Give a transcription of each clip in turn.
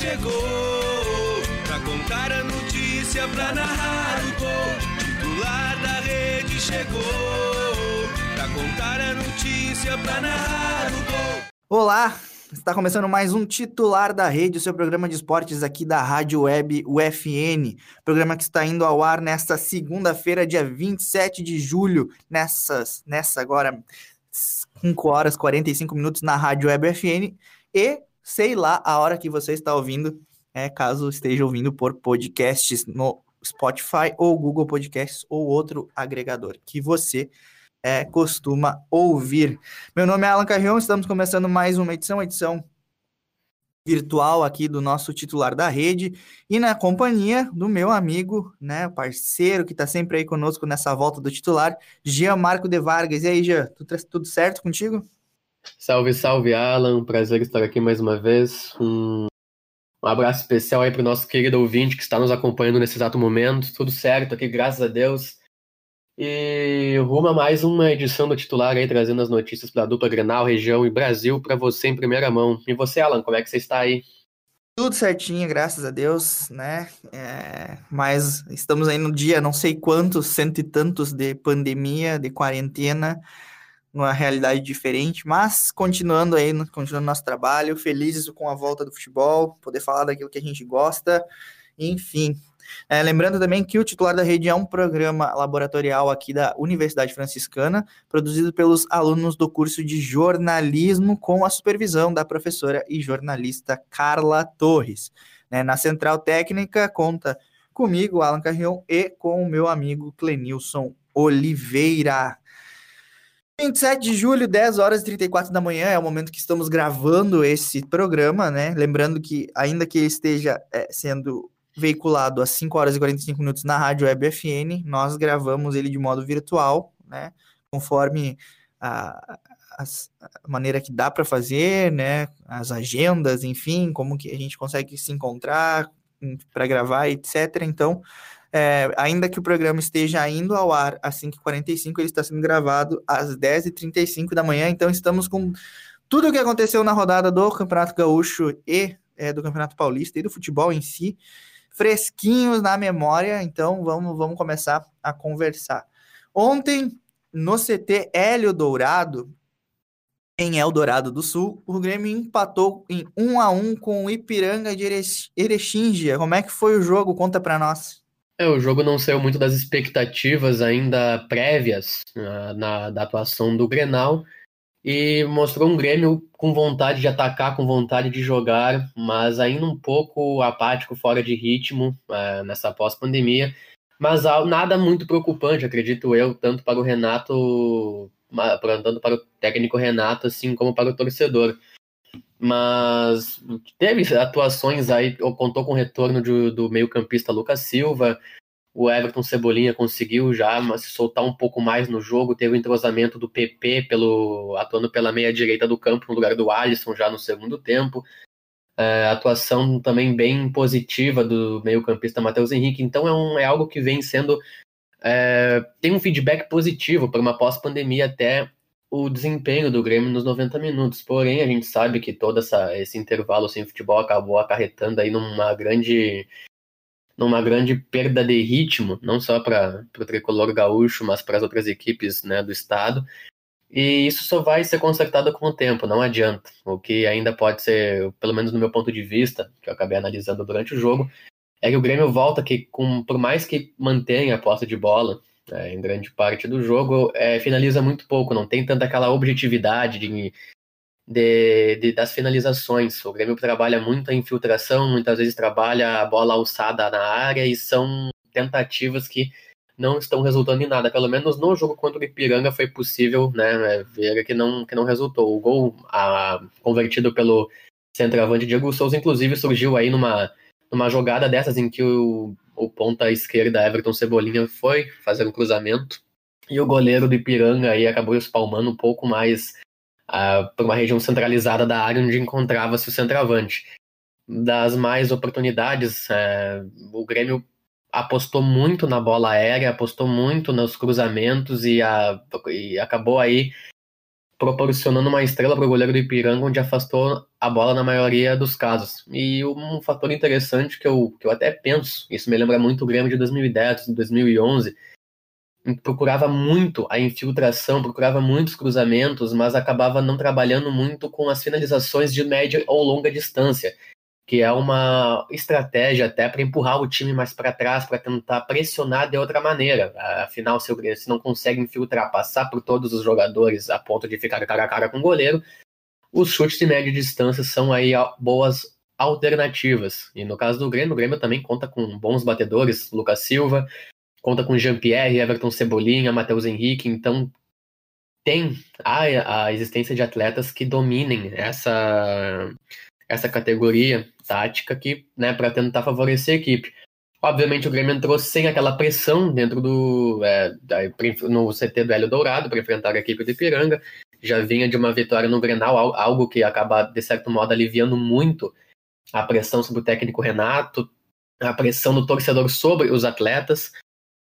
Chegou pra contar a notícia, pra narrar o gol. Titular da rede chegou pra contar a notícia, pra narrar o gol. Olá, está começando mais um titular da rede, o seu programa de esportes aqui da Rádio Web UFN. Programa que está indo ao ar nesta segunda-feira, dia 27 de julho, nessas, nessa agora 5 horas e 45 minutos na Rádio Web UFN. E sei lá a hora que você está ouvindo, é, caso esteja ouvindo por podcasts no Spotify ou Google Podcasts ou outro agregador que você é, costuma ouvir. Meu nome é Alan Carrion, estamos começando mais uma edição, edição virtual aqui do nosso titular da rede e na companhia do meu amigo, né, parceiro que está sempre aí conosco nessa volta do titular, Jean Marco de Vargas. E aí, Jean, tudo, tudo certo contigo? Salve, salve, Alan. Prazer estar aqui mais uma vez. Um, um abraço especial aí para o nosso querido ouvinte que está nos acompanhando nesse exato momento. Tudo certo aqui, graças a Deus. E rumo a mais uma edição do titular aí, trazendo as notícias para a dupla Grenal, região e Brasil para você em primeira mão. E você, Alan, como é que você está aí? Tudo certinho, graças a Deus, né? É, mas estamos aí no dia não sei quantos, cento e tantos de pandemia, de quarentena, numa realidade diferente, mas continuando aí, continuando nosso trabalho, felizes com a volta do futebol, poder falar daquilo que a gente gosta, enfim, é, lembrando também que o titular da rede é um programa laboratorial aqui da Universidade Franciscana, produzido pelos alunos do curso de jornalismo, com a supervisão da professora e jornalista Carla Torres. É, na central técnica, conta comigo, Alan Carrion, e com o meu amigo Clenilson Oliveira. 27 de julho, 10 horas e 34 da manhã, é o momento que estamos gravando esse programa, né? Lembrando que, ainda que ele esteja é, sendo veiculado às 5 horas e 45 minutos na Rádio Web FN. Nós gravamos ele de modo virtual, né? Conforme a, a, a maneira que dá para fazer, né? As agendas, enfim, como que a gente consegue se encontrar para gravar, etc. Então, é, ainda que o programa esteja indo ao ar às 5h45, ele está sendo gravado às 10h35 da manhã. Então, estamos com tudo o que aconteceu na rodada do Campeonato Gaúcho e é, do Campeonato Paulista e do futebol em si fresquinhos na memória, então vamos, vamos começar a conversar. Ontem, no CT Hélio Dourado, em Eldorado do Sul, o Grêmio empatou em 1 a 1 com o Ipiranga de Erechíngia. Como é que foi o jogo? Conta para nós. É, o jogo não saiu muito das expectativas ainda prévias na, na da atuação do Grenal, e mostrou um Grêmio com vontade de atacar, com vontade de jogar, mas ainda um pouco apático, fora de ritmo é, nessa pós-pandemia. Mas nada muito preocupante, acredito eu, tanto para o Renato, tanto para o técnico Renato, assim como para o torcedor. Mas teve atuações aí, contou com o retorno do meio-campista Lucas Silva, o Everton Cebolinha conseguiu já se soltar um pouco mais no jogo, teve o entrosamento do PP pelo atuando pela meia direita do campo no lugar do Alisson já no segundo tempo. É, atuação também bem positiva do meio-campista Matheus Henrique. Então é, um, é algo que vem sendo. É, tem um feedback positivo para uma pós-pandemia até o desempenho do Grêmio nos 90 minutos. Porém, a gente sabe que todo essa, esse intervalo sem futebol acabou acarretando aí numa grande numa grande perda de ritmo, não só para o tricolor gaúcho, mas para as outras equipes né, do estado. E isso só vai ser consertado com o tempo, não adianta. O que ainda pode ser, pelo menos no meu ponto de vista, que eu acabei analisando durante o jogo, é que o Grêmio volta que, com, por mais que mantenha a posse de bola é, em grande parte do jogo, é, finaliza muito pouco, não tem tanta aquela objetividade de de, de, das finalizações. O Grêmio trabalha muito a infiltração, muitas vezes trabalha a bola alçada na área e são tentativas que não estão resultando em nada. Pelo menos no jogo contra o Ipiranga foi possível né, ver que não, que não resultou. O gol a, convertido pelo centroavante Diego Souza, inclusive surgiu aí numa, numa jogada dessas em que o, o ponta esquerda Everton Cebolinha foi fazer um cruzamento e o goleiro do Ipiranga aí acabou espalmando um pouco mais uh, para uma região centralizada da área onde encontrava-se o centroavante. Das mais oportunidades, uh, o Grêmio apostou muito na bola aérea, apostou muito nos cruzamentos e, a, e acabou aí proporcionando uma estrela para o goleiro do Ipiranga, onde afastou a bola na maioria dos casos. E um fator interessante que eu, que eu até penso, isso me lembra muito o Grêmio de 2010, 2011, procurava muito a infiltração, procurava muitos cruzamentos, mas acabava não trabalhando muito com as finalizações de média ou longa distância, que é uma estratégia até para empurrar o time mais para trás, para tentar pressionar de outra maneira. Afinal, se o Grêmio não consegue infiltrar, passar por todos os jogadores a ponto de ficar cara a cara com o goleiro, os chutes de média distância são aí boas alternativas. E no caso do Grêmio, o Grêmio também conta com bons batedores, Lucas Silva, conta com Jean-Pierre, Everton Cebolinha, Matheus Henrique, então tem a, a existência de atletas que dominem essa, essa categoria tática que, né, para tentar favorecer a equipe. Obviamente o Grêmio entrou sem aquela pressão dentro do é, no CT do Hélio Dourado para enfrentar a equipe do Ipiranga. Já vinha de uma vitória no Grenal, algo que acaba, de certo modo, aliviando muito a pressão sobre o técnico Renato, a pressão do torcedor sobre os atletas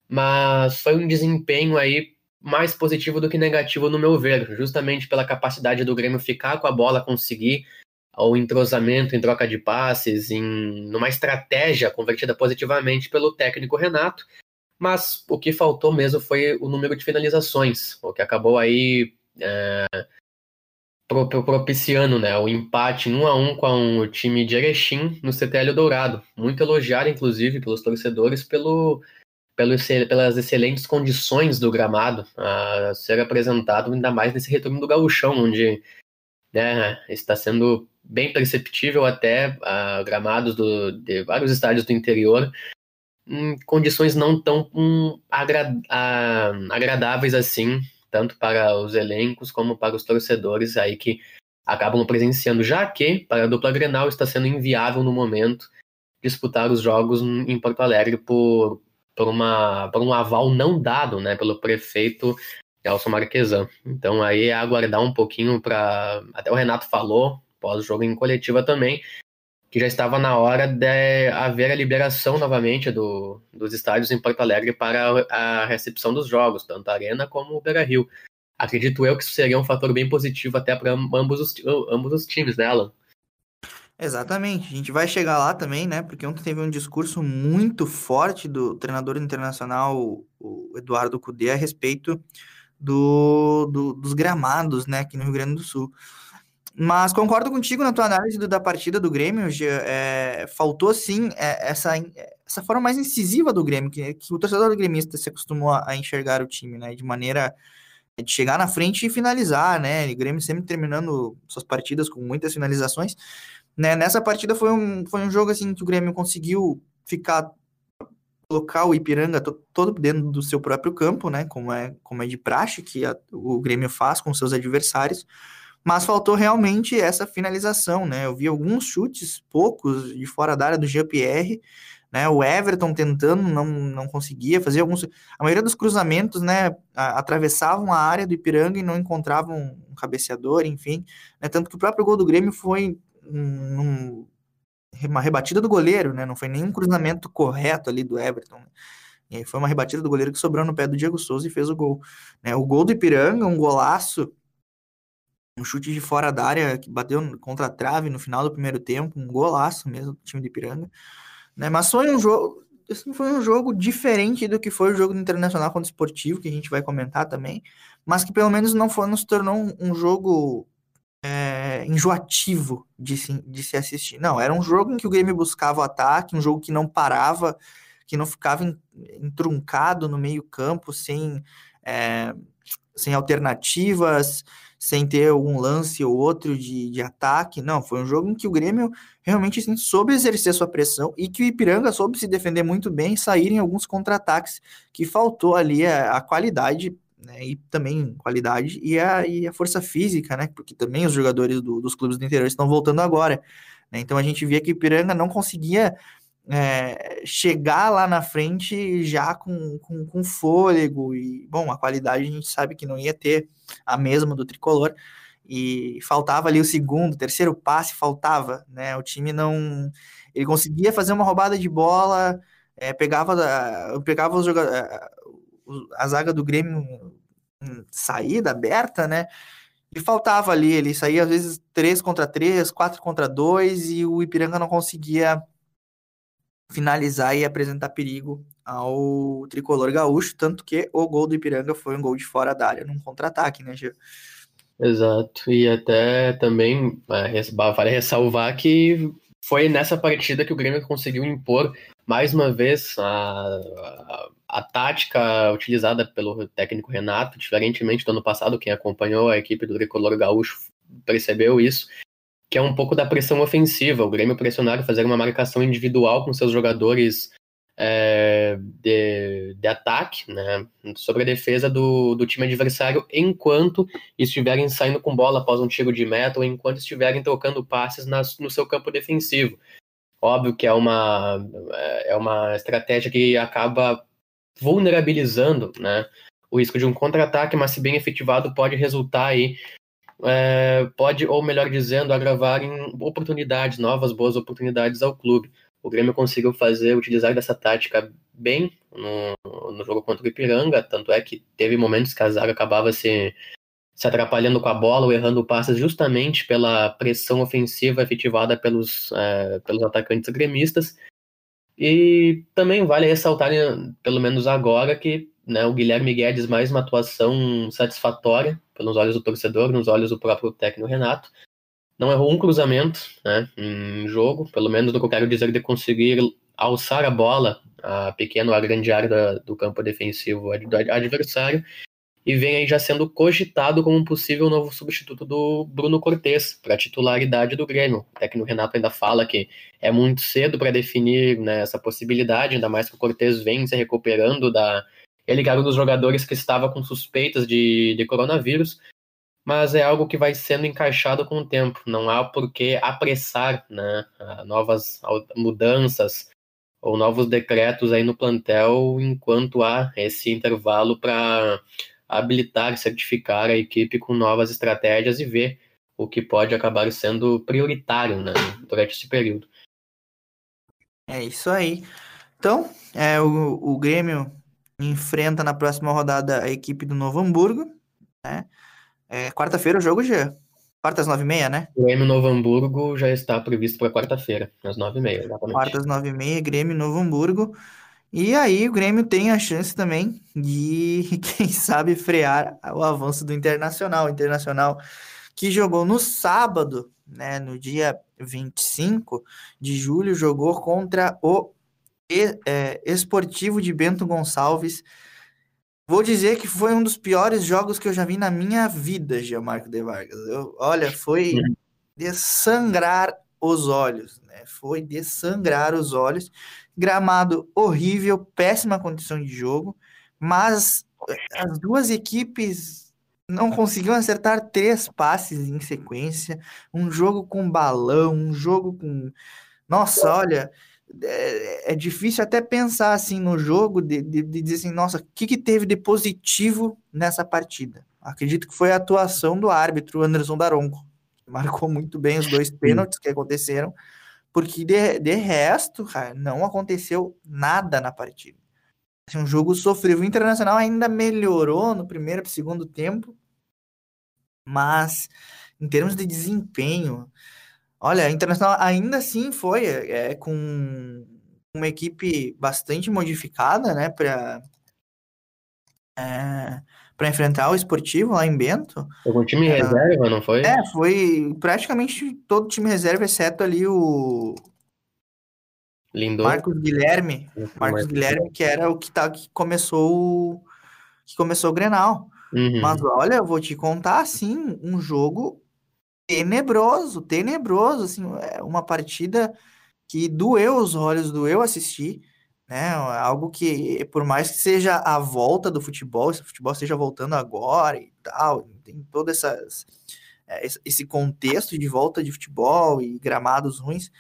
mas foi um desempenho aí mais positivo do que negativo no meu ver, justamente pela capacidade do Grêmio ficar com a bola, conseguir o entrosamento em troca de passes, em numa estratégia convertida positivamente pelo técnico Renato, mas o que faltou mesmo foi o número de finalizações, o que acabou aí é, propiciando né, o empate em 1 a 1 com o time de Erechim no CTL Dourado, muito elogiado inclusive pelos torcedores pelo pelo, pelas excelentes condições do gramado a ser apresentado, ainda mais nesse retorno do gauchão, onde né, está sendo bem perceptível até uh, gramados do, de vários estádios do interior em condições não tão um, agra uh, agradáveis assim, tanto para os elencos como para os torcedores aí que acabam presenciando, já que para a dupla Grenal está sendo inviável no momento disputar os jogos em Porto Alegre por por, uma, por um aval não dado né, pelo prefeito Elson Marquesan. Então aí é aguardar um pouquinho para. Até o Renato falou, pós-jogo em coletiva também, que já estava na hora de haver a liberação novamente do, dos estádios em Porto Alegre para a recepção dos jogos, tanto a Arena como o Beira Rio. Acredito eu que isso seria um fator bem positivo até para ambos os, ambos os times, né, Alan? Exatamente, a gente vai chegar lá também, né? Porque ontem teve um discurso muito forte do treinador internacional, o Eduardo Cudê, a respeito do, do, dos gramados, né, aqui no Rio Grande do Sul. Mas concordo contigo na tua análise do, da partida do Grêmio, é, faltou sim é, essa, essa forma mais incisiva do Grêmio, que, que o torcedor do gremista se acostumou a, a enxergar o time, né, de maneira de chegar na frente e finalizar, né? O Grêmio sempre terminando suas partidas com muitas finalizações. Né? Nessa partida foi um, foi um jogo assim que o Grêmio conseguiu ficar colocar o Ipiranga todo dentro do seu próprio campo, né? Como é, como é de praxe que a, o Grêmio faz com seus adversários, mas faltou realmente essa finalização, né? Eu vi alguns chutes, poucos, de fora da área do Jean-Pierre, né? O Everton tentando, não, não conseguia fazer alguns. A maioria dos cruzamentos, né? Atravessavam a área do Ipiranga e não encontravam um cabeceador, enfim. Né? Tanto que o próprio gol do Grêmio foi um, uma rebatida do goleiro, né? Não foi nenhum cruzamento correto ali do Everton. Né? E foi uma rebatida do goleiro que sobrou no pé do Diego Souza e fez o gol. Né? O gol do Ipiranga, um golaço, um chute de fora da área que bateu contra a trave no final do primeiro tempo, um golaço mesmo do time do Ipiranga. Né? Mas foi um jogo, assim, foi um jogo diferente do que foi o jogo do Internacional contra o Esportivo, que a gente vai comentar também, mas que pelo menos não foi, não se tornou um, um jogo é, enjoativo de se, de se assistir. Não, era um jogo em que o Grêmio buscava o ataque, um jogo que não parava, que não ficava entruncado no meio campo, sem, é, sem alternativas, sem ter algum lance ou outro de, de ataque. Não, foi um jogo em que o Grêmio realmente assim, soube exercer sua pressão e que o Ipiranga soube se defender muito bem e sair em alguns contra-ataques que faltou ali a, a qualidade né, e também qualidade, e a, e a força física, né, porque também os jogadores do, dos clubes do interior estão voltando agora. Né, então a gente via que o Ipiranga não conseguia é, chegar lá na frente já com, com, com, fôlego, e, bom, a qualidade a gente sabe que não ia ter a mesma do tricolor, e faltava ali o segundo, terceiro passe, faltava, né, o time não... Ele conseguia fazer uma roubada de bola, é, pegava, pegava os a zaga do Grêmio saída, aberta, né? E faltava ali, ele saía às vezes 3 contra 3, 4 contra 2, e o Ipiranga não conseguia finalizar e apresentar perigo ao tricolor gaúcho, tanto que o gol do Ipiranga foi um gol de fora da área, num contra-ataque, né, Gê? Exato, e até também é, vale ressalvar que foi nessa partida que o Grêmio conseguiu impor mais uma vez a, a, a, tática utilizada pelo técnico Renato, diferentemente do ano passado, quem acompanhou a equipe do Tricolor Gaúcho percebeu isso, que é um pouco da pressão ofensiva, o Grêmio pressionar fazer uma marcação individual com seus jogadores é, de, de, ataque, né, sobre a defesa do, do time adversário, enquanto estiverem saindo com bola após um tiro de meta ou enquanto estiverem trocando passes nas, no seu campo defensivo. Óbvio que é uma, é uma estratégia que acaba vulnerabilizando né, o risco de um contra-ataque, mas se bem efetivado pode resultar aí, é, pode, ou melhor dizendo, agravar em oportunidades, novas boas oportunidades ao clube. O Grêmio conseguiu fazer, utilizar dessa tática bem no, no jogo contra o Ipiranga, tanto é que teve momentos que a zaga acabava se se atrapalhando com a bola ou errando passes justamente pela pressão ofensiva efetivada pelos, é, pelos atacantes gremistas. E também vale ressaltar, pelo menos agora, que né, o Guilherme Guedes mais uma atuação satisfatória pelos olhos do torcedor, nos olhos do próprio técnico Renato. Não errou um cruzamento né, em jogo, pelo menos no que eu quero dizer de conseguir alçar a bola a pequeno a grande área do campo defensivo do adversário e vem aí já sendo cogitado como um possível novo substituto do Bruno Cortes para a titularidade do Grêmio. O técnico Renato ainda fala que é muito cedo para definir né, essa possibilidade, ainda mais que o Cortes vem se recuperando da. Ele era um dos jogadores que estava com suspeitas de, de coronavírus, mas é algo que vai sendo encaixado com o tempo. Não há por que apressar né, novas mudanças ou novos decretos aí no plantel enquanto há esse intervalo para habilitar, certificar a equipe com novas estratégias e ver o que pode acabar sendo prioritário né, durante esse período. É isso aí. Então, é, o, o Grêmio enfrenta na próxima rodada a equipe do Novo Hamburgo. Né? É, quarta-feira o jogo já. Quarta às nove e meia, né? Grêmio Novo Hamburgo já está previsto para quarta-feira, às nove e meia, exatamente. Quarta às nove e meia, Grêmio Novo Hamburgo. E aí o Grêmio tem a chance também de, quem sabe, frear o avanço do Internacional. O Internacional que jogou no sábado, né, no dia 25 de julho, jogou contra o Esportivo de Bento Gonçalves. Vou dizer que foi um dos piores jogos que eu já vi na minha vida, Gianmarco de Vargas. Eu, olha, foi uhum. de sangrar os olhos, né? Foi de sangrar os olhos. Gramado horrível, péssima condição de jogo, mas as duas equipes não conseguiam acertar três passes em sequência. Um jogo com balão, um jogo com. Nossa, olha, é, é difícil até pensar assim no jogo, de, de, de dizer assim, nossa, o que, que teve de positivo nessa partida? Acredito que foi a atuação do árbitro Anderson Daronco. Marcou muito bem os dois pênaltis que aconteceram porque de, de resto, cara, não aconteceu nada na partida. Assim, um jogo sofrível. O Internacional ainda melhorou no primeiro e segundo tempo, mas em termos de desempenho, olha, Internacional ainda assim foi é, com uma equipe bastante modificada, né, para é, para enfrentar o esportivo lá em Bento. Foi com time é, reserva, não foi? É, foi praticamente todo time reserva, exceto ali o. Lindor. Marcos Guilherme. Marcos, Marcos Guilherme, que era o que, tá, que começou que começou o Grenal. Uhum. Mas olha, eu vou te contar assim, um jogo tenebroso, tenebroso, assim, é uma partida que doeu os olhos, doeu assistir, né? Algo que, por mais que seja a volta do futebol, se o futebol esteja voltando agora e tal, tem todo essas, é, esse contexto de volta de futebol e gramados ruins,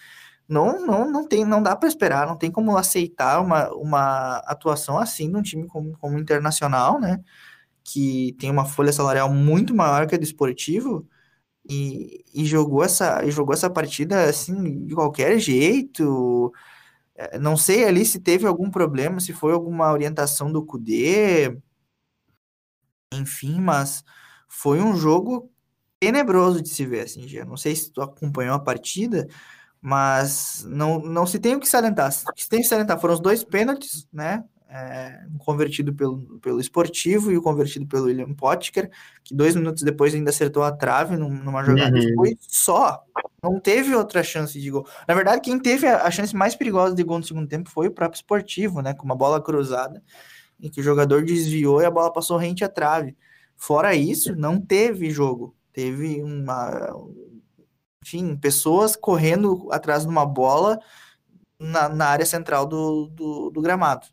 não, não, não tem, não dá para esperar, não tem como aceitar uma, uma atuação assim de um time como, como internacional, né? Que tem uma folha salarial muito maior que a do esportivo e, e jogou essa, e jogou essa partida assim de qualquer jeito. É, não sei ali se teve algum problema, se foi alguma orientação do Cudê, enfim, mas foi um jogo tenebroso de se ver, assim, já. Não sei se tu acompanhou a partida, mas não, não se tem o que salientar. O que se tem que salientar foram os dois pênaltis, né? É, convertido pelo, pelo esportivo e o convertido pelo William Potker, que dois minutos depois ainda acertou a trave numa jogada. Uhum. Foi só. Não teve outra chance de gol. Na verdade, quem teve a, a chance mais perigosa de gol no segundo tempo foi o próprio esportivo, né? Com uma bola cruzada, em que o jogador desviou e a bola passou rente à trave. Fora isso, não teve jogo. Teve uma, enfim, pessoas correndo atrás de uma bola na, na área central do, do, do gramado.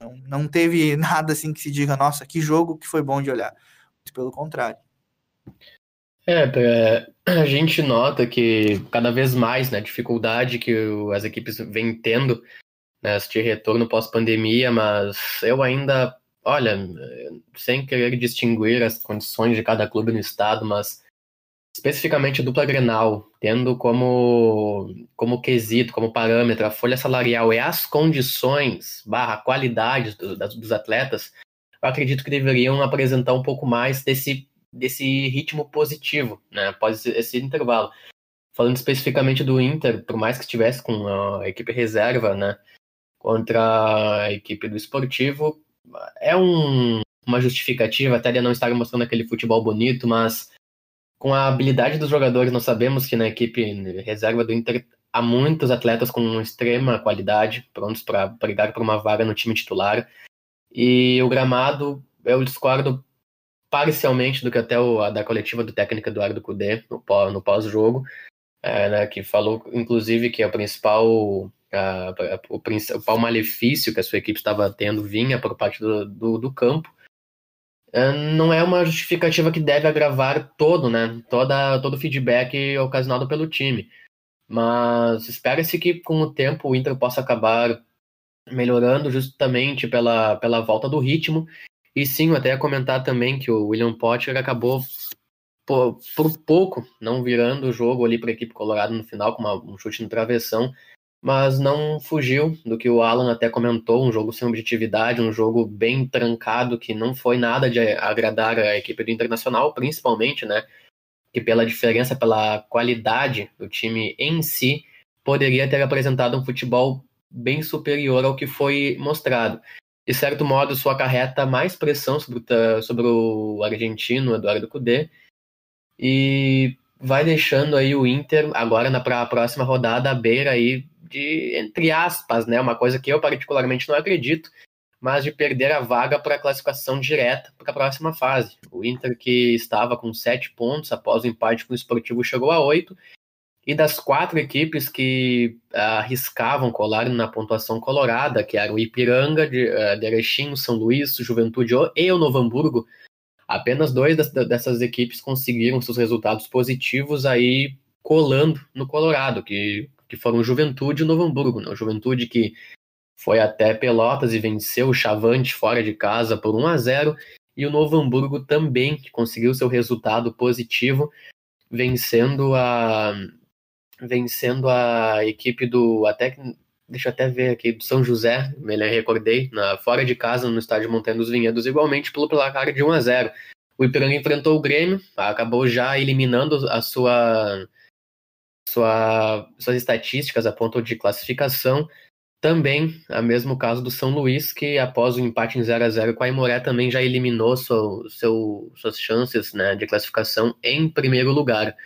Não, não, teve nada assim que se diga, nossa, que jogo que foi bom de olhar. Pelo contrário. É, é a gente nota que cada vez mais, né, dificuldade que as equipes vêm tendo né, de retorno pós-pandemia, mas eu ainda, olha, sem querer distinguir as condições de cada clube no estado, mas especificamente dupla Grenal, tendo como, como quesito, como parâmetro a folha salarial e as condições barra qualidade do, dos atletas, eu acredito que deveriam apresentar um pouco mais desse, desse ritmo positivo, né, após esse, esse intervalo. Falando especificamente do Inter, por mais que estivesse com a equipe reserva, né, contra a equipe do Esportivo, é um, uma justificativa até de não estar mostrando aquele futebol bonito, mas com a habilidade dos jogadores, nós sabemos que na equipe reserva do Inter há muitos atletas com extrema qualidade, prontos para brigar por uma vaga no time titular. E o gramado, eu discordo parcialmente do que até o, da coletiva do técnico Eduardo Cudê, no, pós-jogo, é, né, que falou, inclusive, que a principal, a, a, o principal malefício que a sua equipe estava tendo vinha por parte do, do, do campo, não é uma justificativa que deve agravar todo, né, toda, todo o feedback ocasionado pelo time. Mas espera-se que com o tempo o Inter possa acabar melhorando justamente pela, pela volta do ritmo. E sim, até comentar também que o William Potter acabou por, por pouco não virando o jogo ali para a equipe colorada no final, com uma, um chute no travessão mas não fugiu do que o Alan até comentou, um jogo sem objetividade, um jogo bem trancado, que não foi nada de agradar a equipe do Internacional, principalmente, né, que pela diferença, pela qualidade do time em si, poderia ter apresentado um futebol bem superior ao que foi mostrado. De certo modo, isso acarreta mais pressão sobre o, sobre o argentino Eduardo Cudê, e vai deixando aí o Inter, agora na pra próxima rodada, à beira aí de, entre aspas, né, uma coisa que eu particularmente não acredito, mas de perder a vaga para a classificação direta para a próxima fase. O Inter, que estava com sete pontos após o empate com o Esportivo, chegou a oito, e das quatro equipes que arriscavam colar na pontuação colorada, que eram o Ipiranga, de, uh, de Erechim, São Luís, Juventude e o Novo Hamburgo, apenas dois dessas equipes conseguiram seus resultados positivos aí colando no Colorado, que que foram Juventude e Novo Hamburgo. Né? O Juventude que foi até Pelotas e venceu o Chavante fora de casa por 1 a 0 e o Novo Hamburgo também, que conseguiu seu resultado positivo, vencendo a vencendo a equipe do até deixa eu até ver aqui do São José, me recordei, na fora de casa no estádio Montanha dos Vinhedos, igualmente pelo placar de 1 a 0. O Ipiranga enfrentou o Grêmio, acabou já eliminando a sua sua, suas estatísticas apontam de classificação. Também, a mesmo caso do São Luís, que após o empate em 0 a 0 com a Imoré também já eliminou seu, seu, suas chances né, de classificação em primeiro lugar.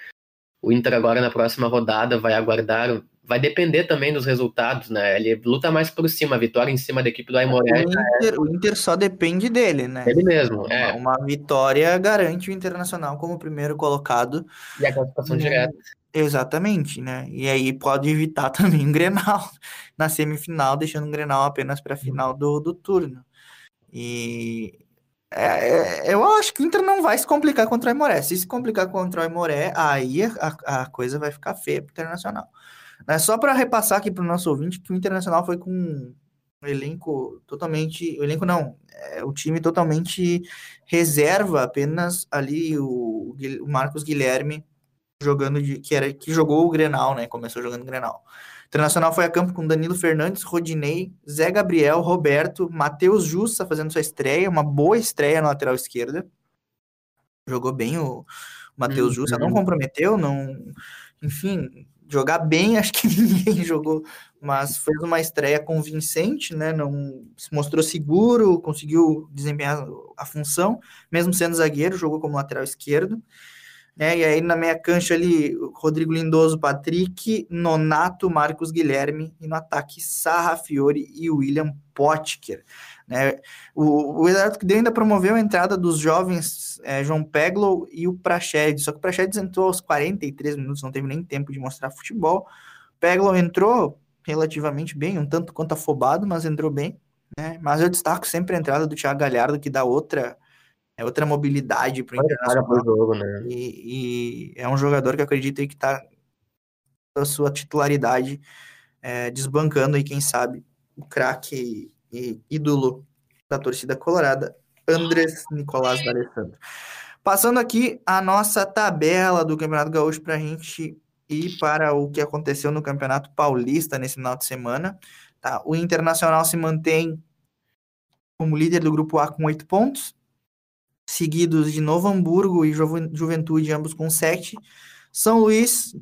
O Inter agora na próxima rodada vai aguardar, vai depender também dos resultados, né? Ele luta mais por cima, a vitória em cima da equipe do Aimoré. O Inter, o Inter só depende dele, né? Ele mesmo, é. Uma, uma vitória garante o Internacional como primeiro colocado. E a classificação direta. Exatamente, né? E aí pode evitar também um Grenal na semifinal, deixando um Grenal apenas para a final do, do turno. E é, é, eu acho que o Inter não vai se complicar contra o Aimoré. Se se complicar contra o Aimoré, aí a, a coisa vai ficar feia para o Internacional. Né? Só para repassar aqui para o nosso ouvinte que o Internacional foi com um elenco totalmente. O elenco não, é, o time totalmente reserva, apenas ali o, o Marcos Guilherme jogando de. que era que jogou o Grenal, né? Começou jogando o Grenal. O Internacional foi a campo com Danilo Fernandes, Rodinei, Zé Gabriel, Roberto, Matheus Justa fazendo sua estreia, uma boa estreia na lateral esquerda. Jogou bem o Matheus uhum. Justa, não comprometeu, não. Enfim, jogar bem, acho que ninguém jogou, mas fez uma estreia convincente, né? Não se mostrou seguro, conseguiu desempenhar a função, mesmo sendo zagueiro, jogou como lateral esquerdo. Né? E aí na meia cancha ali, Rodrigo Lindoso, Patrick, Nonato, Marcos Guilherme, e no ataque Sarra Fiore e William Potker. Né? O, o Eduardo que deu ainda promoveu a entrada dos jovens é, João Peglow e o Praxedes, só que o Praxedes entrou aos 43 minutos, não teve nem tempo de mostrar futebol. Peglow entrou relativamente bem, um tanto quanto afobado, mas entrou bem. Né? Mas eu destaco sempre a entrada do Thiago Galhardo, que dá outra é outra mobilidade para o Internacional. Jogo, né? e, e, é um jogador que eu acredito aí que está a sua titularidade é, desbancando aí, quem sabe, o craque e ídolo da torcida colorada, Andrés Nicolás D'Alessandro. Passando aqui a nossa tabela do Campeonato Gaúcho para a gente ir para o que aconteceu no Campeonato Paulista nesse final de semana. Tá? O Internacional se mantém como líder do grupo A com oito pontos, seguidos de Novo Hamburgo e Juventude, ambos com sete. São Luís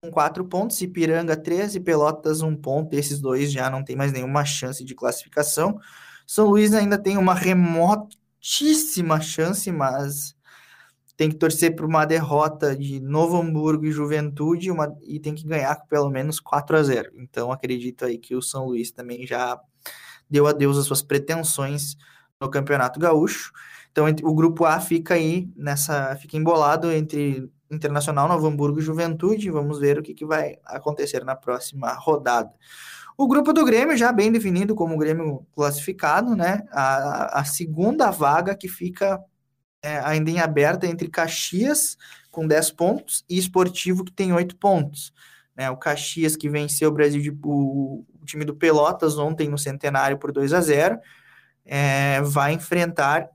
com quatro pontos, Ipiranga 13, Pelotas um ponto, esses dois já não tem mais nenhuma chance de classificação. São Luís ainda tem uma remotíssima chance, mas tem que torcer para uma derrota de Novo Hamburgo e Juventude uma, e tem que ganhar pelo menos 4 a 0. Então acredito aí que o São Luís também já deu adeus às suas pretensões no Campeonato Gaúcho. Então o grupo A fica aí nessa, fica embolado entre Internacional, Novo Hamburgo e Juventude. Vamos ver o que, que vai acontecer na próxima rodada. O grupo do Grêmio já bem definido como Grêmio classificado, né? A, a segunda vaga que fica é, ainda em aberta entre Caxias com 10 pontos e Esportivo que tem 8 pontos. Né? O Caxias que venceu o Brasil de, o, o time do Pelotas ontem no Centenário por 2 a 0 é, vai enfrentar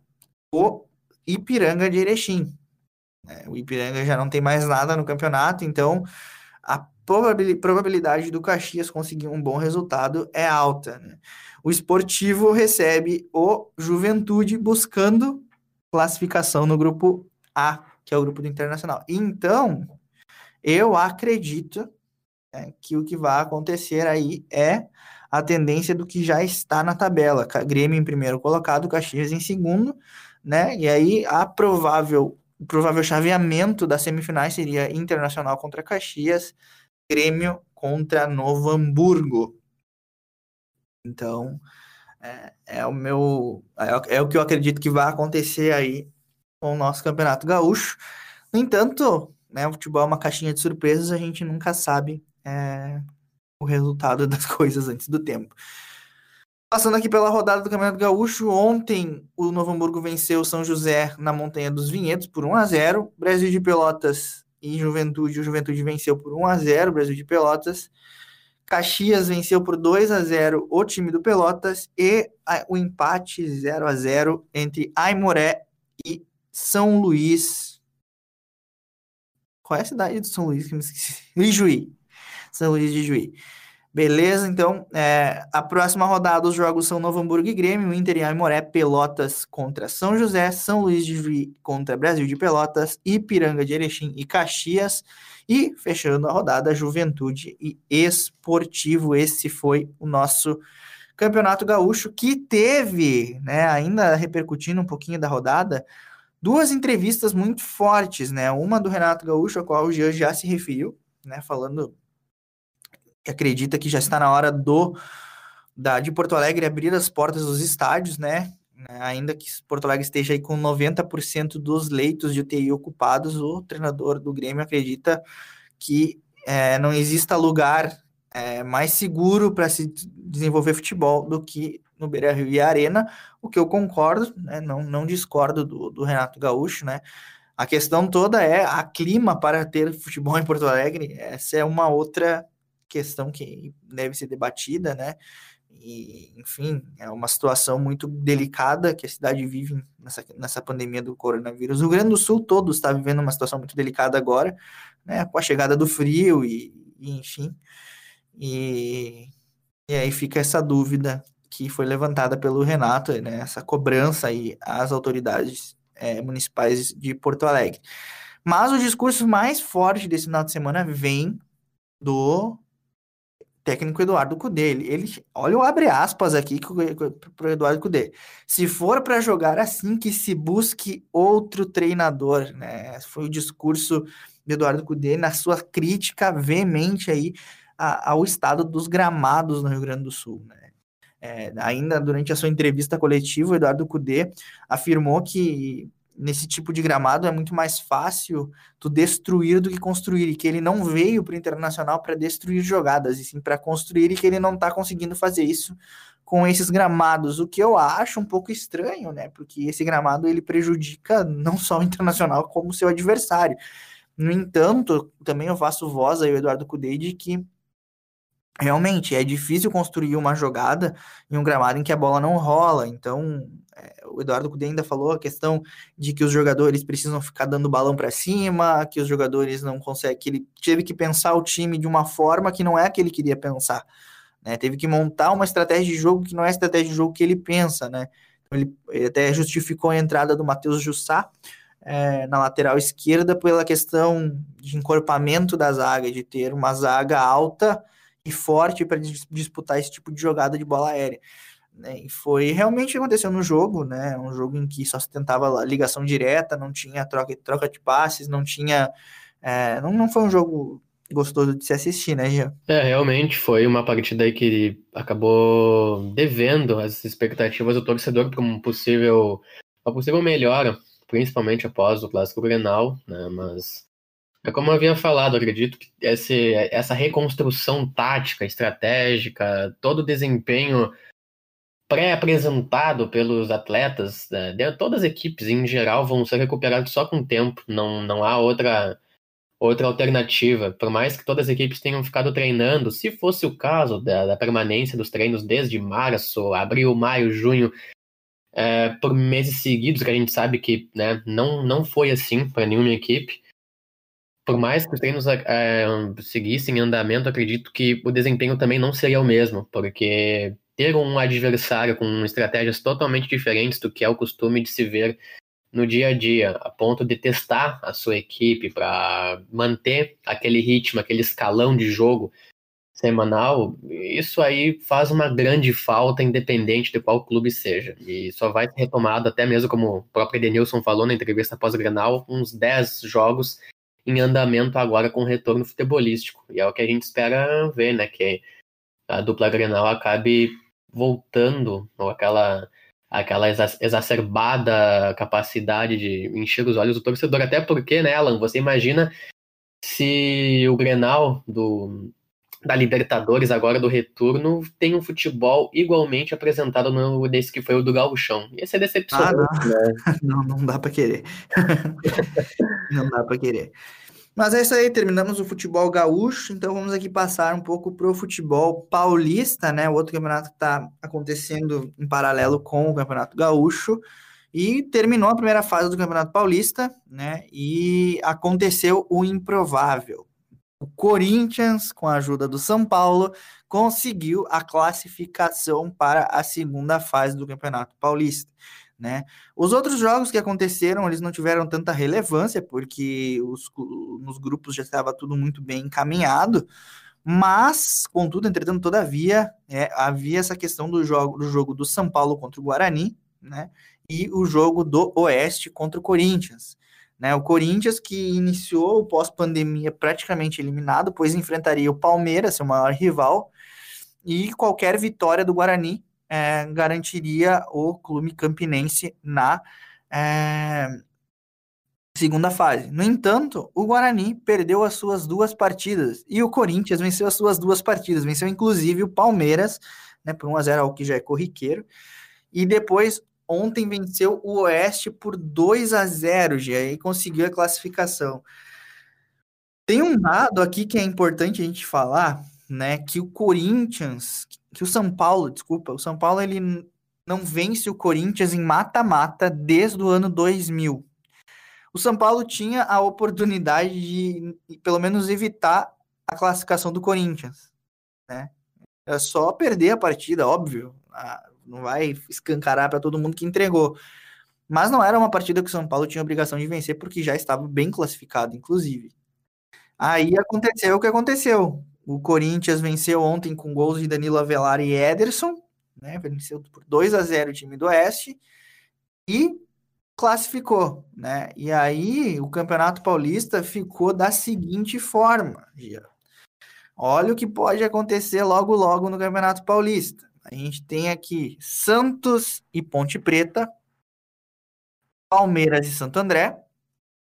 o Ipiranga de Erechim. É, o Ipiranga já não tem mais nada no campeonato, então a probabilidade do Caxias conseguir um bom resultado é alta. Né? O esportivo recebe o Juventude buscando classificação no grupo A, que é o grupo do Internacional. Então, eu acredito é, que o que vai acontecer aí é a tendência do que já está na tabela. Grêmio em primeiro colocado, Caxias em segundo, né? E aí a provável o provável chaveamento das semifinais seria Internacional contra Caxias, Grêmio contra Novo Hamburgo. Então, é, é o meu. É, é, o que eu acredito que vai acontecer aí com o nosso Campeonato Gaúcho. No entanto, né, o futebol é uma caixinha de surpresas, a gente nunca sabe é, o resultado das coisas antes do tempo. Passando aqui pela rodada do Campeonato Gaúcho, ontem o Novo Hamburgo venceu o São José na Montanha dos Vinhedos por 1 a 0. Brasil de Pelotas e Juventude, o Juventude venceu por 1 a 0, Brasil de Pelotas. Caxias venceu por 2 a 0 o time do Pelotas e o empate 0 a 0 entre Aimoré e São Luís. Qual é a cidade de São Luís que me esqueci? São Luís de Juí. Beleza, então, é, a próxima rodada, os jogos são Novo Hamburgo e Grêmio, Inter e Aimoré, Pelotas contra São José, São Luís de Juí contra Brasil de Pelotas, Ipiranga de Erechim e Caxias, e fechando a rodada, Juventude e Esportivo. Esse foi o nosso Campeonato Gaúcho, que teve, né, ainda repercutindo um pouquinho da rodada, duas entrevistas muito fortes, né, uma do Renato Gaúcho, a qual o Jean já se referiu, né, falando acredita que já está na hora do da, de Porto Alegre abrir as portas dos estádios, né? Ainda que Porto Alegre esteja aí com 90% dos leitos de UTI ocupados, o treinador do Grêmio acredita que é, não exista lugar é, mais seguro para se desenvolver futebol do que no Beira Rio e Arena, o que eu concordo, né, não, não discordo do, do Renato Gaúcho, né? A questão toda é a clima para ter futebol em Porto Alegre. Essa é uma outra questão que deve ser debatida, né? E, enfim, é uma situação muito delicada que a cidade vive nessa, nessa pandemia do coronavírus. O Rio Grande do Sul todo está vivendo uma situação muito delicada agora, né? Com a chegada do frio e, e enfim. E, e aí fica essa dúvida que foi levantada pelo Renato, né? Essa cobrança aí às autoridades é, municipais de Porto Alegre. Mas o discurso mais forte desse final de semana vem do técnico Eduardo Cudê. Ele, ele olha o abre aspas aqui para o Eduardo Cudê. Se for para jogar assim, que se busque outro treinador, né? Foi o discurso do Eduardo Cudê na sua crítica veemente aí a, ao estado dos gramados no Rio Grande do Sul, né? É, ainda durante a sua entrevista coletiva, o Eduardo Cudê afirmou que nesse tipo de gramado é muito mais fácil tu destruir do que construir, e que ele não veio para o Internacional para destruir jogadas, e sim para construir, e que ele não está conseguindo fazer isso com esses gramados, o que eu acho um pouco estranho, né? Porque esse gramado ele prejudica não só o Internacional como o seu adversário. No entanto, também eu faço voz aí, o Eduardo Cudê, de que realmente é difícil construir uma jogada em um gramado em que a bola não rola. Então, é, o Eduardo Cudê ainda falou a questão de que os jogadores precisam ficar dando balão para cima, que os jogadores não conseguem, que ele teve que pensar o time de uma forma que não é a que ele queria pensar. Né? Teve que montar uma estratégia de jogo que não é a estratégia de jogo que ele pensa, né? Então, ele, ele até justificou a entrada do Matheus Jussá é, na lateral esquerda pela questão de encorpamento da zaga, de ter uma zaga alta e forte para disputar esse tipo de jogada de bola aérea. Né? E foi realmente aconteceu no jogo, né? Um jogo em que só se tentava ligação direta, não tinha troca, troca de passes, não tinha. É, não, não foi um jogo gostoso de se assistir, né, Jean? É, realmente foi uma partida que acabou devendo as expectativas do torcedor para possível, uma possível melhora, principalmente após o Clássico Grenal, né? Mas é como eu havia falado, acredito que esse, essa reconstrução tática, estratégica, todo o desempenho pré-apresentado pelos atletas, né, todas as equipes em geral vão ser recuperados só com o tempo, não, não há outra, outra alternativa. Por mais que todas as equipes tenham ficado treinando, se fosse o caso da, da permanência dos treinos desde março, abril, maio, junho, é, por meses seguidos, que a gente sabe que né, não, não foi assim para nenhuma equipe por mais que os treinos é, seguissem em andamento, acredito que o desempenho também não seria o mesmo, porque ter um adversário com estratégias totalmente diferentes do que é o costume de se ver no dia a dia, a ponto de testar a sua equipe para manter aquele ritmo, aquele escalão de jogo semanal, isso aí faz uma grande falta, independente de qual clube seja. E só vai ser retomado, até mesmo como o próprio Edenilson falou na entrevista pós-granal, uns 10 jogos em andamento agora com o retorno futebolístico. E é o que a gente espera ver, né? Que a dupla Grenal acabe voltando, ou aquela, aquela exacerbada capacidade de encher os olhos do torcedor. Até porque, né, Alan, você imagina se o Grenal do, da Libertadores, agora do retorno, tem um futebol igualmente apresentado no desse que foi o do Gauchão. Ia ser decepcionante, ah, não. Né? não, não dá para querer. não dá para querer. Mas é isso aí, terminamos o futebol gaúcho, então vamos aqui passar um pouco para o futebol paulista, né? O outro campeonato que está acontecendo em paralelo com o campeonato gaúcho. E terminou a primeira fase do Campeonato Paulista, né? E aconteceu o improvável o Corinthians, com a ajuda do São Paulo, conseguiu a classificação para a segunda fase do Campeonato Paulista. Né? Os outros jogos que aconteceram, eles não tiveram tanta relevância, porque os, nos grupos já estava tudo muito bem encaminhado, mas, contudo, entretanto, todavia, é, havia essa questão do jogo, do jogo do São Paulo contra o Guarani, né? E o jogo do Oeste contra o Corinthians. Né? O Corinthians, que iniciou o pós-pandemia praticamente eliminado, pois enfrentaria o Palmeiras, seu maior rival, e qualquer vitória do Guarani é, garantiria o clube campinense na, é, segunda fase. No entanto, o Guarani perdeu as suas duas partidas e o Corinthians venceu as suas duas partidas, venceu inclusive o Palmeiras, né, por 1 a 0 ao que já é corriqueiro. E depois ontem venceu o Oeste por 2 a 0, já e conseguiu a classificação. Tem um dado aqui que é importante a gente falar, né, que o Corinthians, que o São Paulo, desculpa, o São Paulo ele não vence o Corinthians em mata-mata desde o ano 2000 o São Paulo tinha a oportunidade de, pelo menos, evitar a classificação do Corinthians. Né? É só perder a partida, óbvio. Não vai escancarar para todo mundo que entregou. Mas não era uma partida que o São Paulo tinha obrigação de vencer, porque já estava bem classificado, inclusive. Aí aconteceu o que aconteceu. O Corinthians venceu ontem com gols de Danilo Avelar e Ederson, né? Venceu por 2 a 0 o time do Oeste. E classificou, né? E aí o Campeonato Paulista ficou da seguinte forma, Gia. Olha o que pode acontecer logo logo no Campeonato Paulista. A gente tem aqui Santos e Ponte Preta, Palmeiras e Santo André,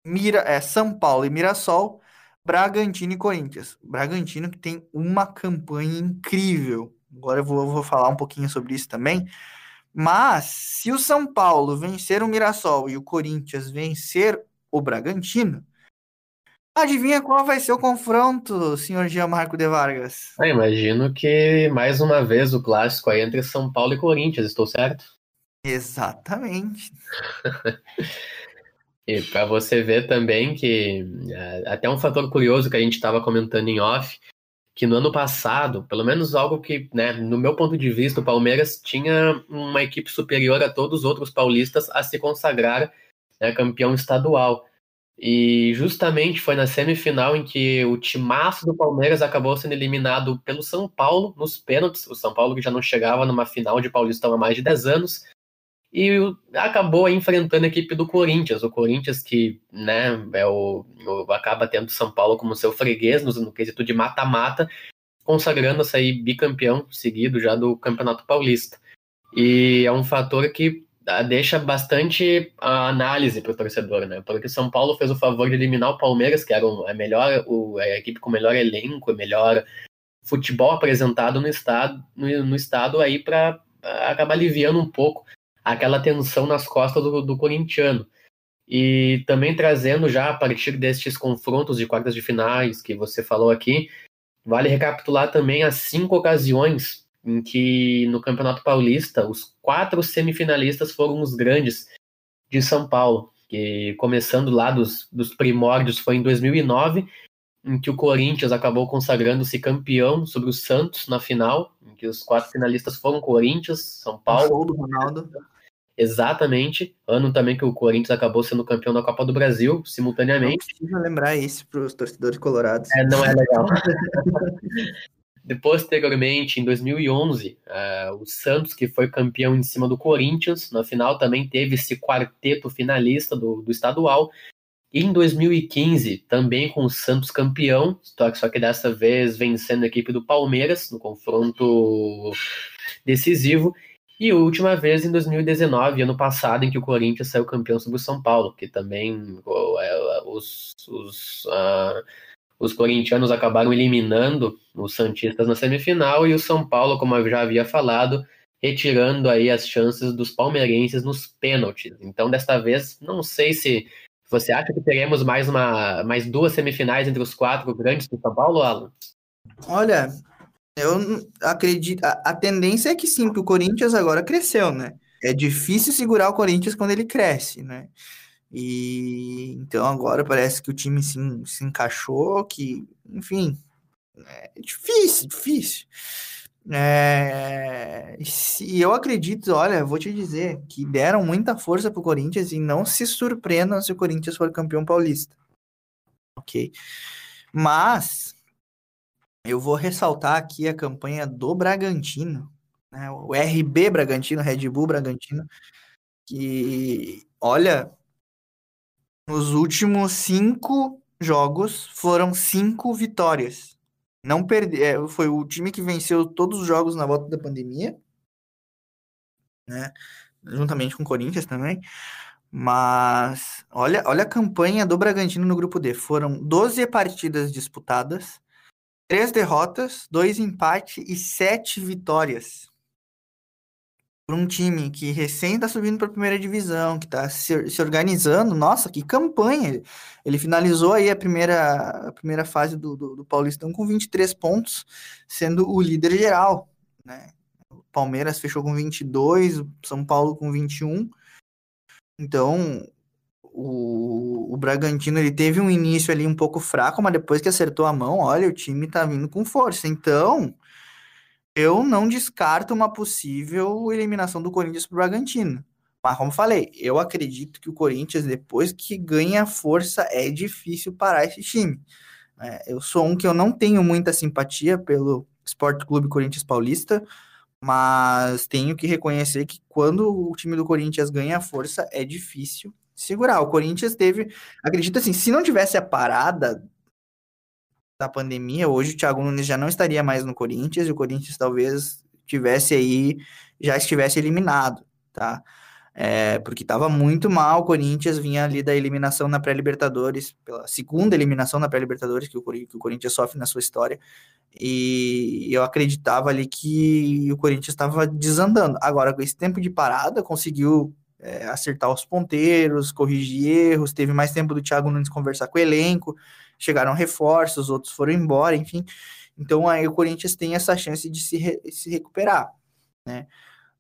Mira, é, São Paulo e Mirassol, Bragantino e Corinthians. Bragantino que tem uma campanha incrível. Agora eu vou, eu vou falar um pouquinho sobre isso também. Mas, se o São Paulo vencer o Mirassol e o Corinthians vencer o Bragantino, adivinha qual vai ser o confronto, senhor Gianmarco de Vargas? Eu imagino que, mais uma vez, o clássico aí entre São Paulo e Corinthians, estou certo? Exatamente. e para você ver também que, é, até um fator curioso que a gente estava comentando em off, que no ano passado, pelo menos algo que, né, no meu ponto de vista, o Palmeiras tinha uma equipe superior a todos os outros paulistas a se consagrar né, campeão estadual. E justamente foi na semifinal em que o timaço do Palmeiras acabou sendo eliminado pelo São Paulo nos pênaltis. O São Paulo que já não chegava numa final de Paulistão há mais de 10 anos e acabou enfrentando a equipe do Corinthians. O Corinthians que né, é o, o acaba tendo São Paulo como seu freguês no, no quesito de mata-mata, consagrando-se aí bicampeão seguido já do Campeonato Paulista. E é um fator que deixa bastante a análise para o torcedor, né? Porque São Paulo fez o favor de eliminar o Palmeiras, que era a melhor, o, a equipe com o melhor elenco, o melhor futebol apresentado no estado, no, no estado aí para acabar aliviando um pouco aquela tensão nas costas do, do corintiano. E também trazendo já a partir destes confrontos de quartas de finais que você falou aqui, vale recapitular também as cinco ocasiões em que no Campeonato Paulista os quatro semifinalistas foram os grandes de São Paulo, que começando lá dos, dos primórdios foi em 2009, em que o Corinthians acabou consagrando-se campeão sobre o Santos na final, em que os quatro finalistas foram Corinthians, São Paulo. Show do Ronaldo. Exatamente. Ano também que o Corinthians acabou sendo campeão da Copa do Brasil, simultaneamente. Não precisa lembrar isso para os torcedores colorados. É, não é legal. Posteriormente, em 2011, uh, é, o Santos, que foi campeão em cima do Corinthians, na final também teve esse quarteto finalista do, do estadual. E em 2015, também com o Santos campeão, só que dessa vez vencendo a equipe do Palmeiras no confronto decisivo. E última vez em 2019, ano passado, em que o Corinthians saiu campeão sobre o São Paulo, que também é, os, os, uh, os corintianos acabaram eliminando os Santistas na semifinal e o São Paulo, como eu já havia falado, retirando aí as chances dos palmeirenses nos pênaltis. Então, desta vez, não sei se você acha que teremos mais, uma, mais duas semifinais entre os quatro grandes do São Paulo, Alan? Olha, eu acredito. A, a tendência é que sim, que o Corinthians agora cresceu, né? É difícil segurar o Corinthians quando ele cresce, né? E então agora parece que o time se, se encaixou, que, enfim, é difícil, difícil. É, e eu acredito, olha, vou te dizer que deram muita força pro Corinthians e não se surpreendam se o Corinthians for campeão paulista. Ok? Mas eu vou ressaltar aqui a campanha do Bragantino, né, o RB Bragantino, Red Bull Bragantino, que, olha, nos últimos cinco jogos foram cinco vitórias. Não perde, é, foi o time que venceu todos os jogos na volta da pandemia, né? Juntamente com o Corinthians também. Mas olha, olha a campanha do Bragantino no grupo D. Foram 12 partidas disputadas, três derrotas, dois empates e sete vitórias. Para um time que recém está subindo para a primeira divisão, que está se, se, organizando, nossa, que campanha! Ele finalizou aí a primeira, a primeira fase do, do, do Paulistão com 23 pontos, sendo o líder geral. Né? O Palmeiras fechou com 22, o São Paulo com 21 então, o, o Bragantino ele teve um início ali um pouco fraco, mas depois que acertou a mão, olha, o time tá vindo com força. Então, eu não descarto uma possível eliminação do Corinthians pro Bragantino. Mas como falei, eu acredito que o Corinthians, depois que ganha força, é difícil parar esse time. É, eu sou um que eu não tenho muita simpatia pelo Esporte Clube Corinthians Paulista, mas tenho que reconhecer que quando o time do Corinthians ganha força, é difícil segurar. O Corinthians teve, acredito assim, se não tivesse a parada da pandemia, hoje o Thiago Nunes já não estaria mais no Corinthians e o Corinthians talvez tivesse aí, já estivesse eliminado, tá? É, porque estava muito mal, o Corinthians vinha ali da eliminação na pré-Libertadores, pela segunda eliminação na pré-Libertadores que, que o Corinthians sofre na sua história, e eu acreditava ali que o Corinthians estava desandando. Agora, com esse tempo de parada, conseguiu é, acertar os ponteiros, corrigir erros, teve mais tempo do Thiago Nunes conversar com o elenco, chegaram reforços, outros foram embora, enfim. Então aí o Corinthians tem essa chance de se, re se recuperar, né?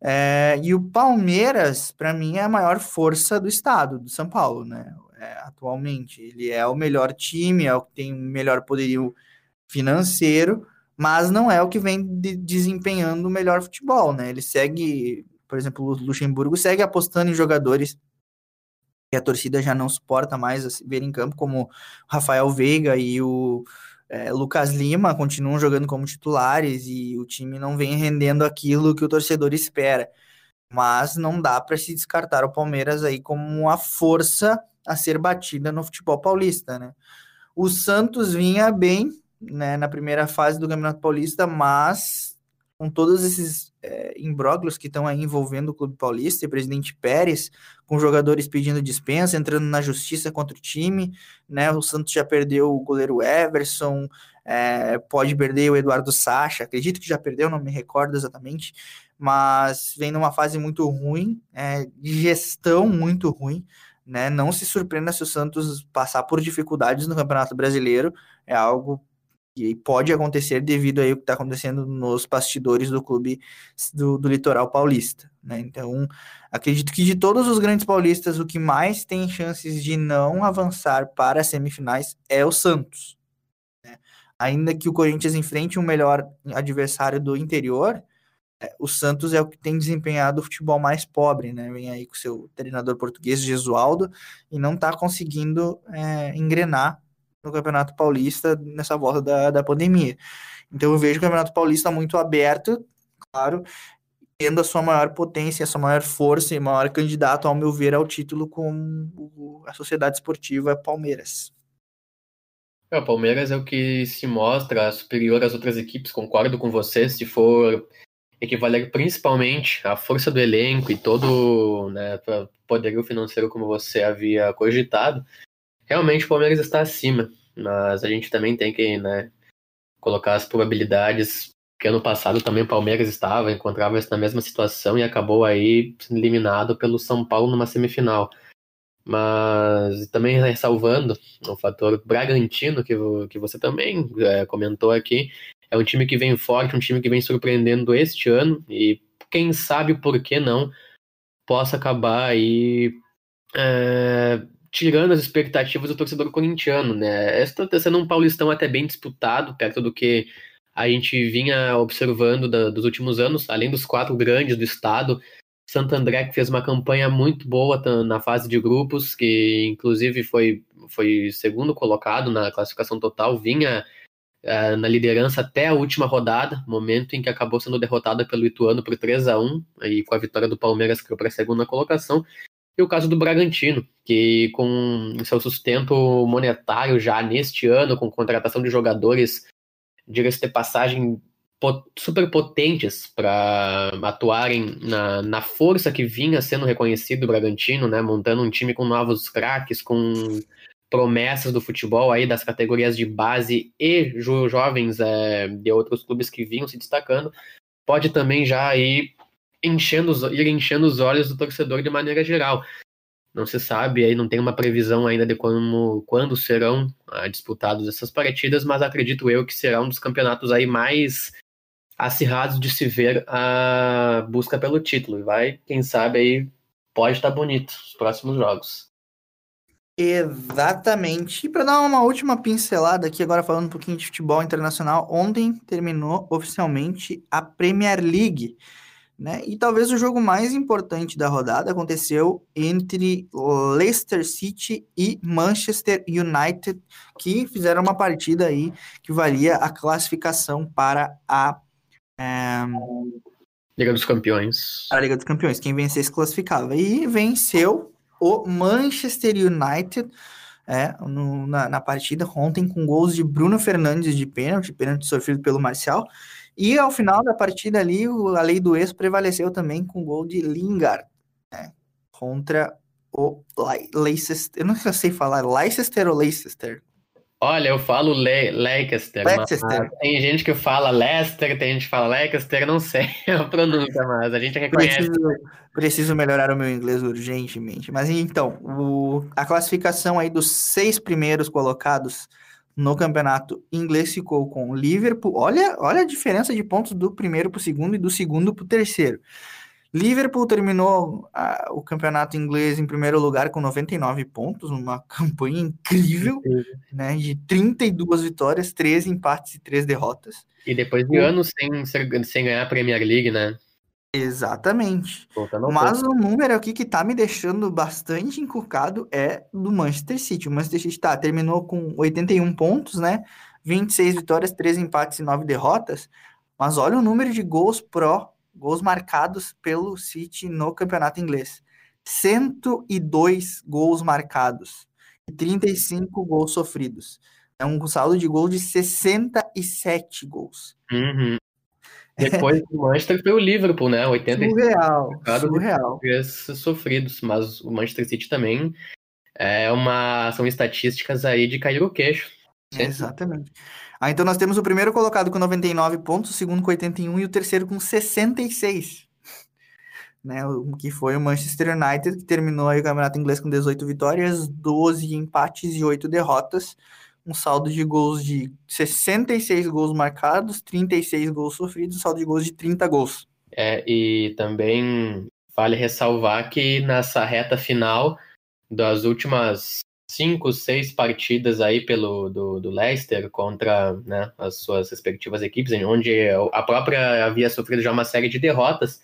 É, e o Palmeiras, para mim, é a maior força do estado, do São Paulo, né? É, atualmente. Ele é o melhor time, é o que tem o melhor poderio financeiro, mas não é o que vem de, desempenhando o melhor futebol, né? Ele segue, por exemplo, o Luxemburgo segue apostando em jogadores que a torcida já não suporta mais ver em campo, como Rafael Veiga e o é, Lucas Lima continuam jogando como titulares e o time não vem rendendo aquilo que o torcedor espera. Mas não dá para se descartar o Palmeiras aí como uma força a ser batida no futebol paulista, né? O Santos vinha bem, né, na primeira fase do Campeonato Paulista, mas com todos esses é, imbróglios que estão aí envolvendo o Clube Paulista e o presidente Pérez, com jogadores pedindo dispensa, entrando na justiça contra o time, né? O Santos já perdeu o goleiro Everson, é, pode perder o Eduardo Sacha, acredito que já perdeu, não me recordo exatamente, mas vem numa fase muito ruim, é, de gestão muito ruim, né? Não se surpreenda se o Santos passar por dificuldades no Campeonato Brasileiro, é algo e pode acontecer devido aí o que está acontecendo nos bastidores do clube do, do litoral paulista. Né? Então, acredito que de todos os grandes paulistas, o que mais tem chances de não avançar para as semifinais é o Santos. Né? Ainda que o Corinthians enfrente um melhor adversário do interior, é, o Santos é o que tem desempenhado o futebol mais pobre, né? Vem aí com seu treinador português, Gesualdo, e não está conseguindo é, engrenar no Campeonato Paulista nessa volta da, da pandemia. Então eu vejo o Campeonato Paulista muito aberto, claro, tendo a sua maior potência, a sua maior força e maior candidato, ao meu ver, ao título com a Sociedade Esportiva Palmeiras. É, o Palmeiras é o que se mostra superior às outras equipes, concordo com você, se for equivaler principalmente à força do elenco e todo né, poderio financeiro como você havia cogitado, Realmente o Palmeiras está acima, mas a gente também tem que né, colocar as probabilidades que ano passado também o Palmeiras estava, encontrava-se na mesma situação e acabou aí eliminado pelo São Paulo numa semifinal. Mas também ressalvando o fator Bragantino, que, que você também é, comentou aqui, é um time que vem forte, um time que vem surpreendendo este ano e quem sabe por que não possa acabar aí é, tirando as expectativas do torcedor corintiano, né? Esta está sendo um paulistão até bem disputado, perto do que a gente vinha observando da, dos últimos anos, além dos quatro grandes do estado. Santo André que fez uma campanha muito boa na fase de grupos, que inclusive foi, foi segundo colocado na classificação total, vinha uh, na liderança até a última rodada, momento em que acabou sendo derrotada pelo Ituano por 3 a 1 e com a vitória do Palmeiras que foi para a segunda colocação. E o caso do Bragantino, que com seu sustento monetário já neste ano, com contratação de jogadores, diga-se de passagem, super potentes para atuarem na, na força que vinha sendo reconhecido o Bragantino, né? Montando um time com novos craques, com promessas do futebol aí das categorias de base e jo jovens é, de outros clubes que vinham se destacando, pode também já ir enchendo os, ir enchendo os olhos do torcedor de maneira geral. Não se sabe, aí não tem uma previsão ainda de como, quando serão ah, disputadas essas partidas, mas acredito eu que será um dos campeonatos aí mais acirrados de se ver a busca pelo título. Vai, quem sabe, aí pode estar bonito os próximos jogos. Exatamente. E para dar uma última pincelada aqui, agora falando um pouquinho de futebol internacional, ontem terminou oficialmente a Premier League. Né? E talvez o jogo mais importante da rodada aconteceu entre Leicester City e Manchester United, que fizeram uma partida aí que valia a classificação para a é... Liga dos Campeões. A Liga dos Campeões, quem vencesse classificava. E venceu o Manchester United é, no, na, na partida ontem com gols de Bruno Fernandes de pênalti, pênalti sofrido pelo Marcial. E ao final da partida ali, a lei do ex prevaleceu também com o gol de Lingard, né, contra o Leicester. Eu não sei falar, Leicester ou Leicester? Olha, eu falo Le Leicester. Leicester. Tem gente que fala Leicester, tem gente que fala Leicester, não sei a pronúncia, mas a gente reconhece. Preciso, preciso melhorar o meu inglês urgentemente. Mas então, o, a classificação aí dos seis primeiros colocados no campeonato inglês ficou com o Liverpool. Olha, olha a diferença de pontos do primeiro para o segundo e do segundo para o terceiro. Liverpool terminou a, o campeonato inglês em primeiro lugar com 99 pontos, uma campanha incrível, né, de 32 vitórias, 13 empates e 3 derrotas. E depois de o... anos sem, sem ganhar a Premier League, né? Exatamente. Mas o número aqui que tá me deixando bastante encucado é do Manchester City. O Manchester City tá, terminou com 81 pontos, né? 26 vitórias, 13 empates e 9 derrotas. Mas olha o número de gols pró, gols marcados pelo City no campeonato inglês. 102 gols marcados e 35 gols sofridos. É um saldo de gol de 67 gols. Uhum. Depois do Manchester foi o Liverpool, né? 80 surreal, surreal. sofridos, mas o Manchester City também é uma são estatísticas aí de cair o queixo. Exatamente. Ah, então nós temos o primeiro colocado com 99 pontos, o segundo com 81 e o terceiro com 66. Né, o que foi o Manchester United, que terminou o campeonato inglês com 18 vitórias, 12 empates e 8 derrotas um saldo de gols de 66 gols marcados, 36 gols sofridos, um saldo de gols de 30 gols. É, e também vale ressalvar que nessa reta final das últimas cinco, seis partidas aí pelo do, do Leicester contra né, as suas respectivas equipes, onde a própria havia sofrido já uma série de derrotas,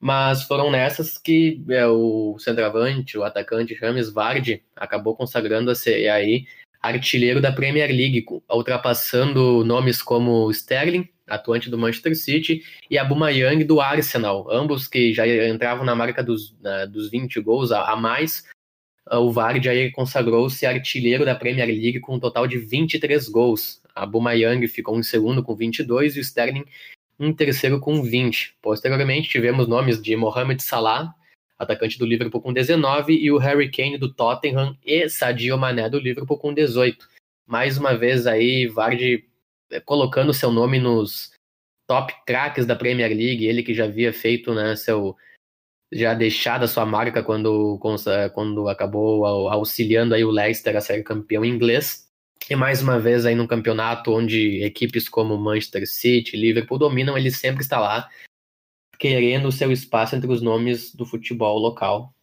mas foram nessas que é, o centroavante, o atacante James Vardy acabou consagrando a ser aí artilheiro da Premier League, ultrapassando nomes como Sterling, atuante do Manchester City, e Aubameyang do Arsenal, ambos que já entravam na marca dos, uh, dos 20 gols a, a mais. Uh, o Vardy aí consagrou-se artilheiro da Premier League com um total de 23 gols. Aubameyang ficou em segundo com 22 e o Sterling em terceiro com 20. Posteriormente tivemos nomes de Mohamed Salah, atacante do Liverpool com 19, e o Harry Kane do Tottenham e Sadio Mané do Liverpool com 18. Mais uma vez aí, Vardy eh, colocando seu nome nos top craques da Premier League, ele que já havia feito né, seu já deixado a sua marca quando, quando acabou auxiliando aí o Leicester a ser campeão inglês. E mais uma vez aí num campeonato onde equipes como Manchester City, Liverpool dominam, ele sempre está lá querendo o seu espaço entre os nomes do futebol local.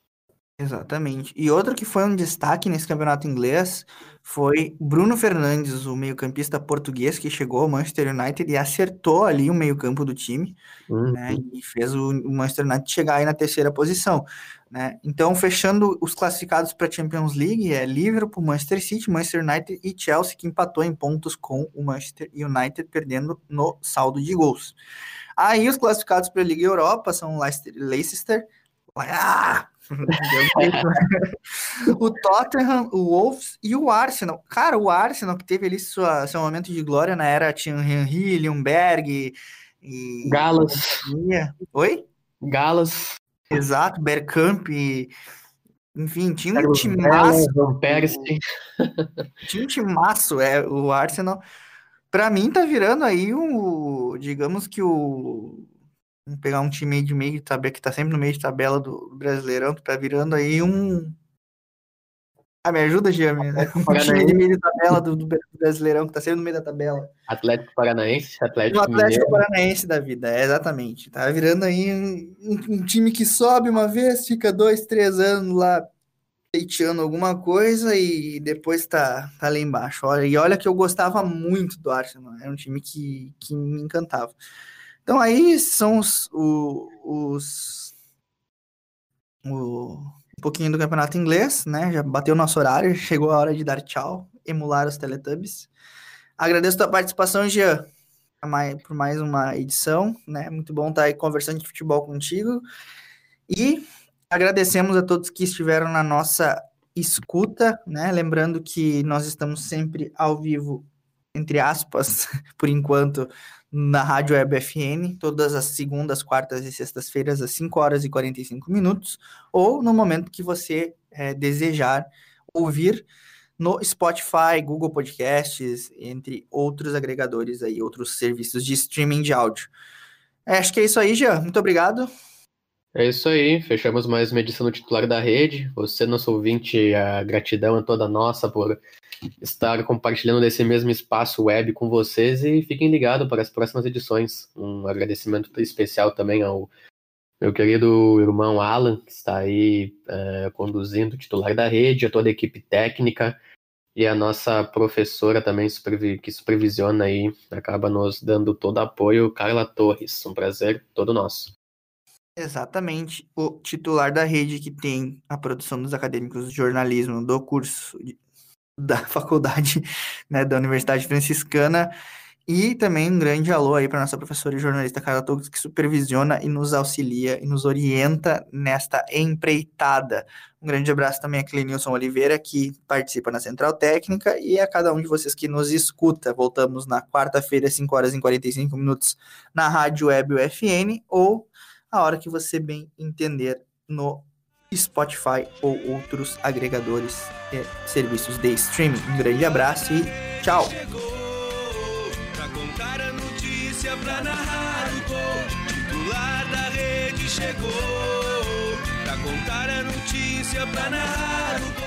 Exatamente. E outro que foi um destaque nesse campeonato inglês foi Bruno Fernandes, o meio-campista português que chegou ao Manchester United e acertou ali o meio-campo do time, uhum. né, e fez o Manchester United chegar aí na terceira posição, né? Então, fechando os classificados para a Champions League é Liverpool, Manchester City, Manchester United e Chelsea que empatou em pontos com o Manchester United perdendo no saldo de gols. Aí os classificados para a Liga Europa são Leicester, Leicester ah, o Tottenham, o Wolves e o Arsenal. Cara, o Arsenal que teve ali sua, seu momento de glória na era tinha Henry, Leonberg e... Galas. Oi? Galas. Exato, Bergkamp e... Enfim, tinha um timaço. tinha um timaço, é, o Arsenal. Pra mim tá virando aí um, digamos que o Vamos pegar um time de meio de tabela, que tá sempre no meio de tabela do Brasileirão, que tá virando aí um. Ah, me ajuda, Gia. Um time de meio de tabela do, do, Brasileirão, que tá sempre no meio da tabela. Atlético Paranaense, Atlético O Atlético Mineiro. Paranaense da vida, é, exatamente. Tá virando aí um, um, time que sobe uma vez, fica dois, três anos lá pleiteando alguma coisa e depois tá, tá lá embaixo. Olha, e olha que eu gostava muito do Arsenal, era um time que, que me encantava. Então aí são os, os, o, um pouquinho do campeonato inglês, né? Já bateu nosso horário, chegou a hora de dar tchau, emular os Teletubbies. Agradeço a tua participação, Jean, por mais uma edição, né? Muito bom estar aí conversando de futebol contigo. E agradecemos a todos que estiveram na nossa escuta, né? Lembrando que nós estamos sempre ao vivo, entre aspas, por enquanto, na Rádio Web FN, todas as segundas, quartas e sextas-feiras, às 5 horas e 45 minutos, ou no momento que você é, desejar ouvir no Spotify, Google Podcasts, entre outros agregadores aí, outros serviços de streaming de áudio. É, acho que é isso aí, Jean. Muito obrigado. É isso aí, fechamos mais uma edição do titular da rede. Você, nosso ouvinte, a gratidão é toda nossa por estar compartilhando desse mesmo espaço web com vocês e fiquem ligados para as próximas edições. Um agradecimento especial também ao meu querido irmão Alan, que está aí é, conduzindo o titular da rede, a toda a equipe técnica e a nossa professora também que supervisiona aí, acaba nos dando todo apoio, Carla Torres. Um prazer todo nosso. Exatamente. O titular da rede que tem a produção dos acadêmicos de jornalismo do curso da faculdade né, da Universidade Franciscana. E também um grande alô aí para nossa professora e jornalista Carla Togs, que supervisiona e nos auxilia e nos orienta nesta empreitada. Um grande abraço também a Clenilson Oliveira, que participa na Central Técnica, e a cada um de vocês que nos escuta. Voltamos na quarta-feira, 5 horas e 45 minutos, na Rádio Web UFN, ou a hora que você bem entender no Spotify ou outros agregadores e serviços de streaming. Um grande abraço e tchau! Chegou pra contar a notícia, pra narrar o.